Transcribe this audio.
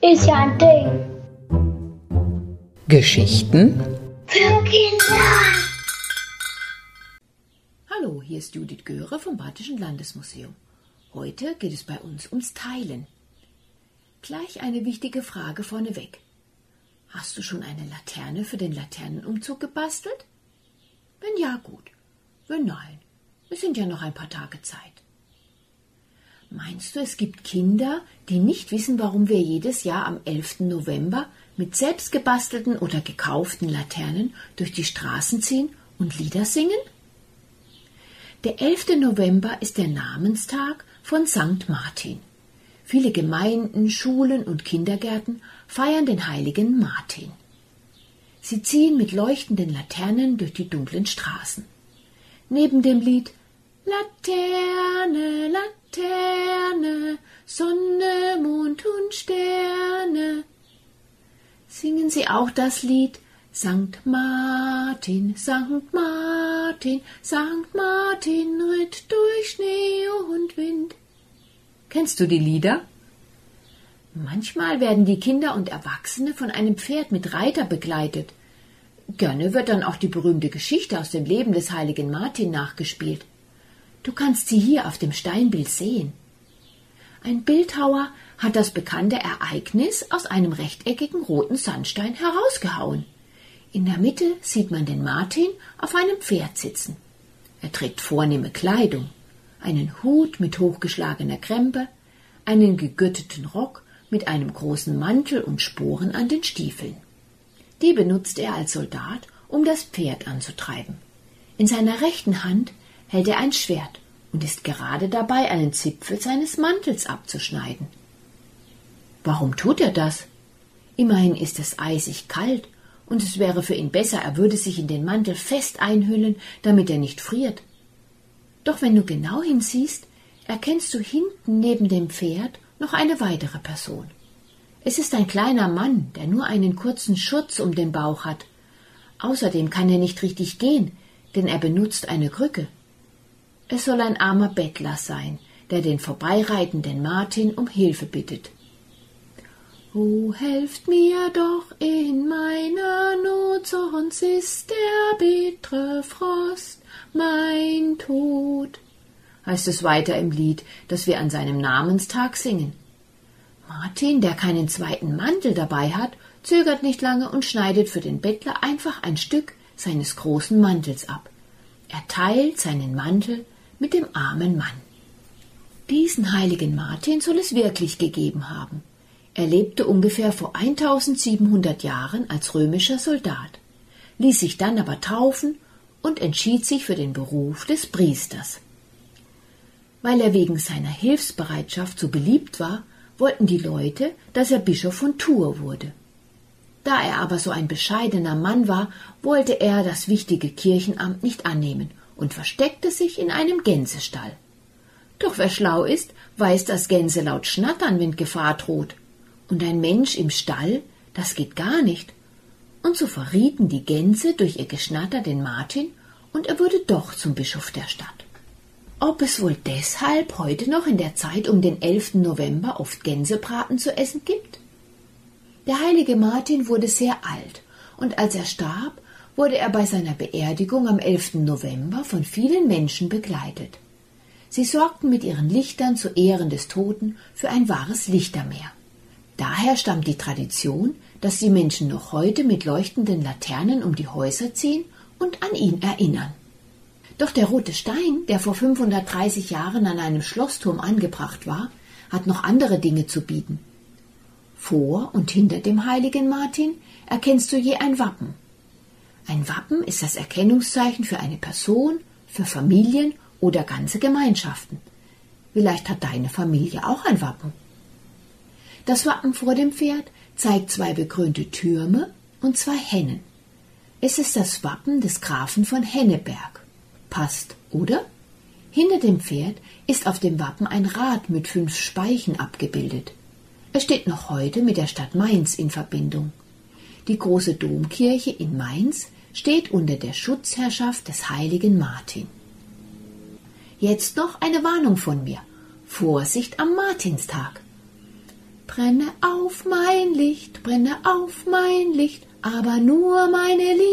Ist ja ein Ding. Geschichten Für Kinder. Hallo, hier ist Judith Göre vom Badischen Landesmuseum. Heute geht es bei uns ums Teilen. Gleich eine wichtige Frage vorneweg. Hast du schon eine Laterne für den Laternenumzug gebastelt? Wenn ja, gut. Wenn nein, es sind ja noch ein paar Tage Zeit. Meinst du, es gibt Kinder, die nicht wissen, warum wir jedes Jahr am 11. November mit selbstgebastelten oder gekauften Laternen durch die Straßen ziehen und Lieder singen? Der 11. November ist der Namenstag von St. Martin. Viele Gemeinden, Schulen und Kindergärten feiern den heiligen Martin. Sie ziehen mit leuchtenden Laternen durch die dunklen Straßen. Neben dem Lied Laterne, Laterne, Sonne, Mond und Sterne singen sie auch das Lied Sankt Martin, Sankt Martin, Sankt Martin ritt durch Schnee und Wind. Kennst du die Lieder? Manchmal werden die Kinder und Erwachsene von einem Pferd mit Reiter begleitet. Gerne wird dann auch die berühmte Geschichte aus dem Leben des heiligen Martin nachgespielt. Du kannst sie hier auf dem Steinbild sehen. Ein Bildhauer hat das bekannte Ereignis aus einem rechteckigen roten Sandstein herausgehauen. In der Mitte sieht man den Martin auf einem Pferd sitzen. Er trägt vornehme Kleidung, einen Hut mit hochgeschlagener Krempe, einen gegürteten Rock mit einem großen Mantel und Sporen an den Stiefeln. Die benutzt er als Soldat, um das Pferd anzutreiben. In seiner rechten Hand hält er ein Schwert und ist gerade dabei, einen Zipfel seines Mantels abzuschneiden. Warum tut er das? Immerhin ist es eisig kalt, und es wäre für ihn besser, er würde sich in den Mantel fest einhüllen, damit er nicht friert. Doch wenn du genau hinsiehst, erkennst du hinten neben dem Pferd noch eine weitere Person. Es ist ein kleiner Mann, der nur einen kurzen Schutz um den Bauch hat. Außerdem kann er nicht richtig gehen, denn er benutzt eine Krücke. Es soll ein armer Bettler sein, der den vorbeireitenden Martin um Hilfe bittet. O helft mir doch in meiner Not, sonst ist der bittere Frost mein Tod, heißt es weiter im Lied, das wir an seinem Namenstag singen. Martin, der keinen zweiten Mantel dabei hat, zögert nicht lange und schneidet für den Bettler einfach ein Stück seines großen Mantels ab. Er teilt seinen Mantel mit dem armen Mann. Diesen heiligen Martin soll es wirklich gegeben haben. Er lebte ungefähr vor 1700 Jahren als römischer Soldat, ließ sich dann aber taufen und entschied sich für den Beruf des Priesters. Weil er wegen seiner Hilfsbereitschaft so beliebt war, wollten die Leute, dass er Bischof von Tours wurde. Da er aber so ein bescheidener Mann war, wollte er das wichtige Kirchenamt nicht annehmen und versteckte sich in einem Gänsestall. Doch wer schlau ist, weiß, dass Gänse laut schnattern, wenn Gefahr droht, und ein Mensch im Stall, das geht gar nicht. Und so verrieten die Gänse durch ihr Geschnatter den Martin, und er wurde doch zum Bischof der Stadt. Ob es wohl deshalb heute noch in der Zeit um den 11. November oft Gänsebraten zu essen gibt? Der heilige Martin wurde sehr alt, und als er starb, wurde er bei seiner Beerdigung am 11. November von vielen Menschen begleitet. Sie sorgten mit ihren Lichtern zu Ehren des Toten für ein wahres Lichtermeer. Daher stammt die Tradition, dass die Menschen noch heute mit leuchtenden Laternen um die Häuser ziehen und an ihn erinnern. Doch der rote Stein, der vor 530 Jahren an einem Schlossturm angebracht war, hat noch andere Dinge zu bieten. Vor und hinter dem heiligen Martin erkennst du je ein Wappen. Ein Wappen ist das Erkennungszeichen für eine Person, für Familien oder ganze Gemeinschaften. Vielleicht hat deine Familie auch ein Wappen. Das Wappen vor dem Pferd zeigt zwei bekrönte Türme und zwei Hennen. Es ist das Wappen des Grafen von Henneberg. Passt, oder? Hinter dem Pferd ist auf dem Wappen ein Rad mit fünf Speichen abgebildet. Es steht noch heute mit der Stadt Mainz in Verbindung. Die große Domkirche in Mainz steht unter der Schutzherrschaft des heiligen Martin. Jetzt noch eine Warnung von mir. Vorsicht am Martinstag. Brenne auf mein Licht, brenne auf mein Licht, aber nur meine liebe.